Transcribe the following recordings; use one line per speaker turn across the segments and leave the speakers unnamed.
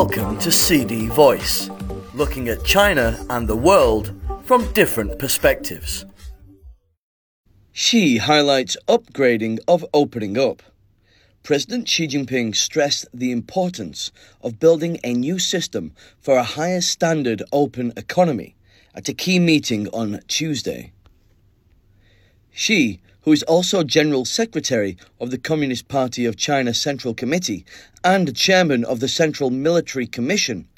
Welcome to CD Voice, looking at China and the world from different perspectives.
Xi highlights upgrading of opening up. President Xi Jinping stressed the importance of building a new system for a higher standard open economy at a key meeting on Tuesday. Xi, who is also General Secretary of the Communist Party of China Central Committee and Chairman of the Central Military Commission,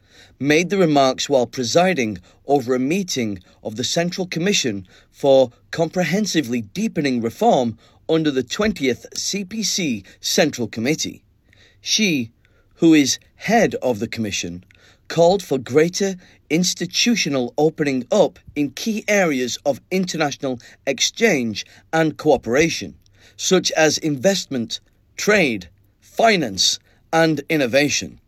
made the remarks while presiding over a meeting of the Central Commission for comprehensively deepening reform under the 20th CPC Central Committee. Xi, who is head of the Commission, called for greater institutional opening up in key areas of international exchange and cooperation, such as investment, trade, finance, and innovation.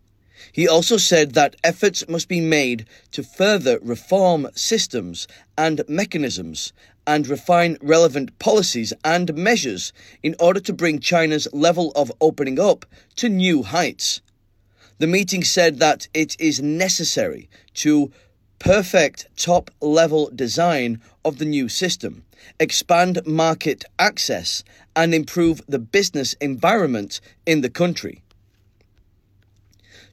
He also said that efforts must be made to further reform systems and mechanisms and refine relevant policies and measures in order to bring China's level of opening up to new heights. The meeting said that it is necessary to perfect top level design of the new system, expand market access, and improve the business environment in the country.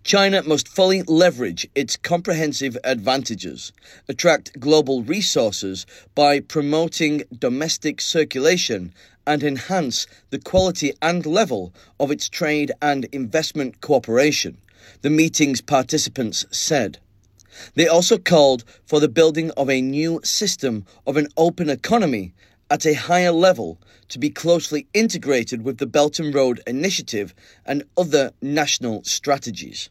China must fully leverage its comprehensive advantages, attract global resources by promoting domestic circulation, and enhance the quality and level of its trade and investment cooperation, the meeting's participants said. They also called for the building of a new system of an open economy at a higher level to be closely integrated with the Belt and Road Initiative and other national strategies.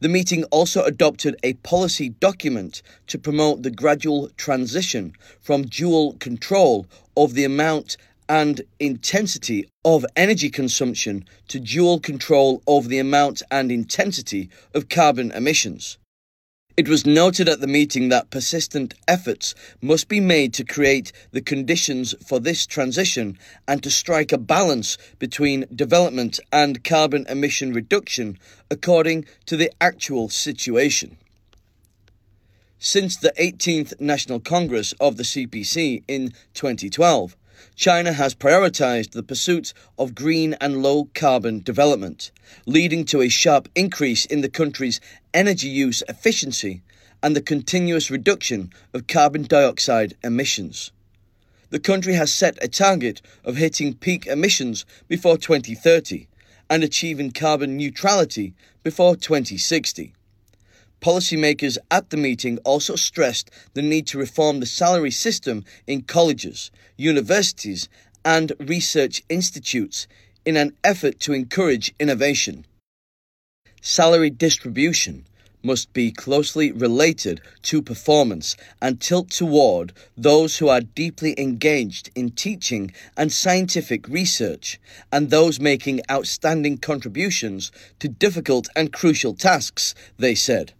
The meeting also adopted a policy document to promote the gradual transition from dual control of the amount and intensity of energy consumption to dual control over the amount and intensity of carbon emissions. It was noted at the meeting that persistent efforts must be made to create the conditions for this transition and to strike a balance between development and carbon emission reduction according to the actual situation. Since the 18th National Congress of the CPC in 2012, China has prioritized the pursuit of green and low carbon development, leading to a sharp increase in the country's energy use efficiency and the continuous reduction of carbon dioxide emissions. The country has set a target of hitting peak emissions before 2030 and achieving carbon neutrality before 2060. Policymakers at the meeting also stressed the need to reform the salary system in colleges, universities, and research institutes in an effort to encourage innovation. Salary distribution must be closely related to performance and tilt toward those who are deeply engaged in teaching and scientific research and those making outstanding contributions to difficult and crucial tasks, they said.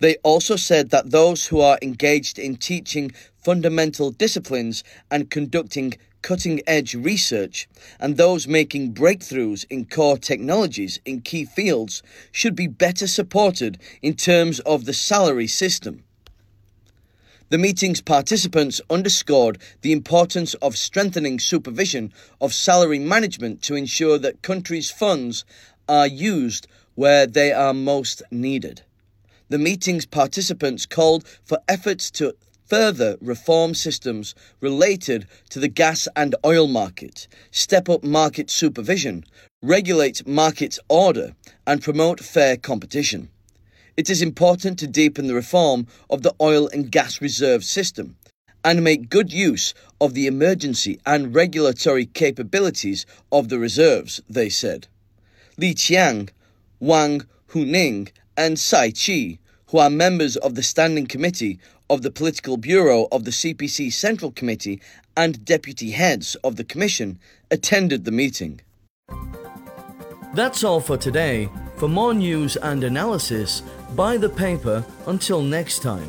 They also said that those who are engaged in teaching fundamental disciplines and conducting cutting edge research, and those making breakthroughs in core technologies in key fields should be better supported in terms of the salary system. The meeting's participants underscored the importance of strengthening supervision of salary management to ensure that countries' funds are used where they are most needed the meeting's participants called for efforts to further reform systems related to the gas and oil market, step up market supervision, regulate market order, and promote fair competition. It is important to deepen the reform of the oil and gas reserve system and make good use of the emergency and regulatory capabilities of the reserves, they said. Li Qiang, Wang Huning, and Cai Qi, who are members of the Standing Committee of the Political Bureau of the CPC Central Committee and deputy heads of the Commission, attended the meeting.
That's all for today. For more news and analysis, buy the paper until next time.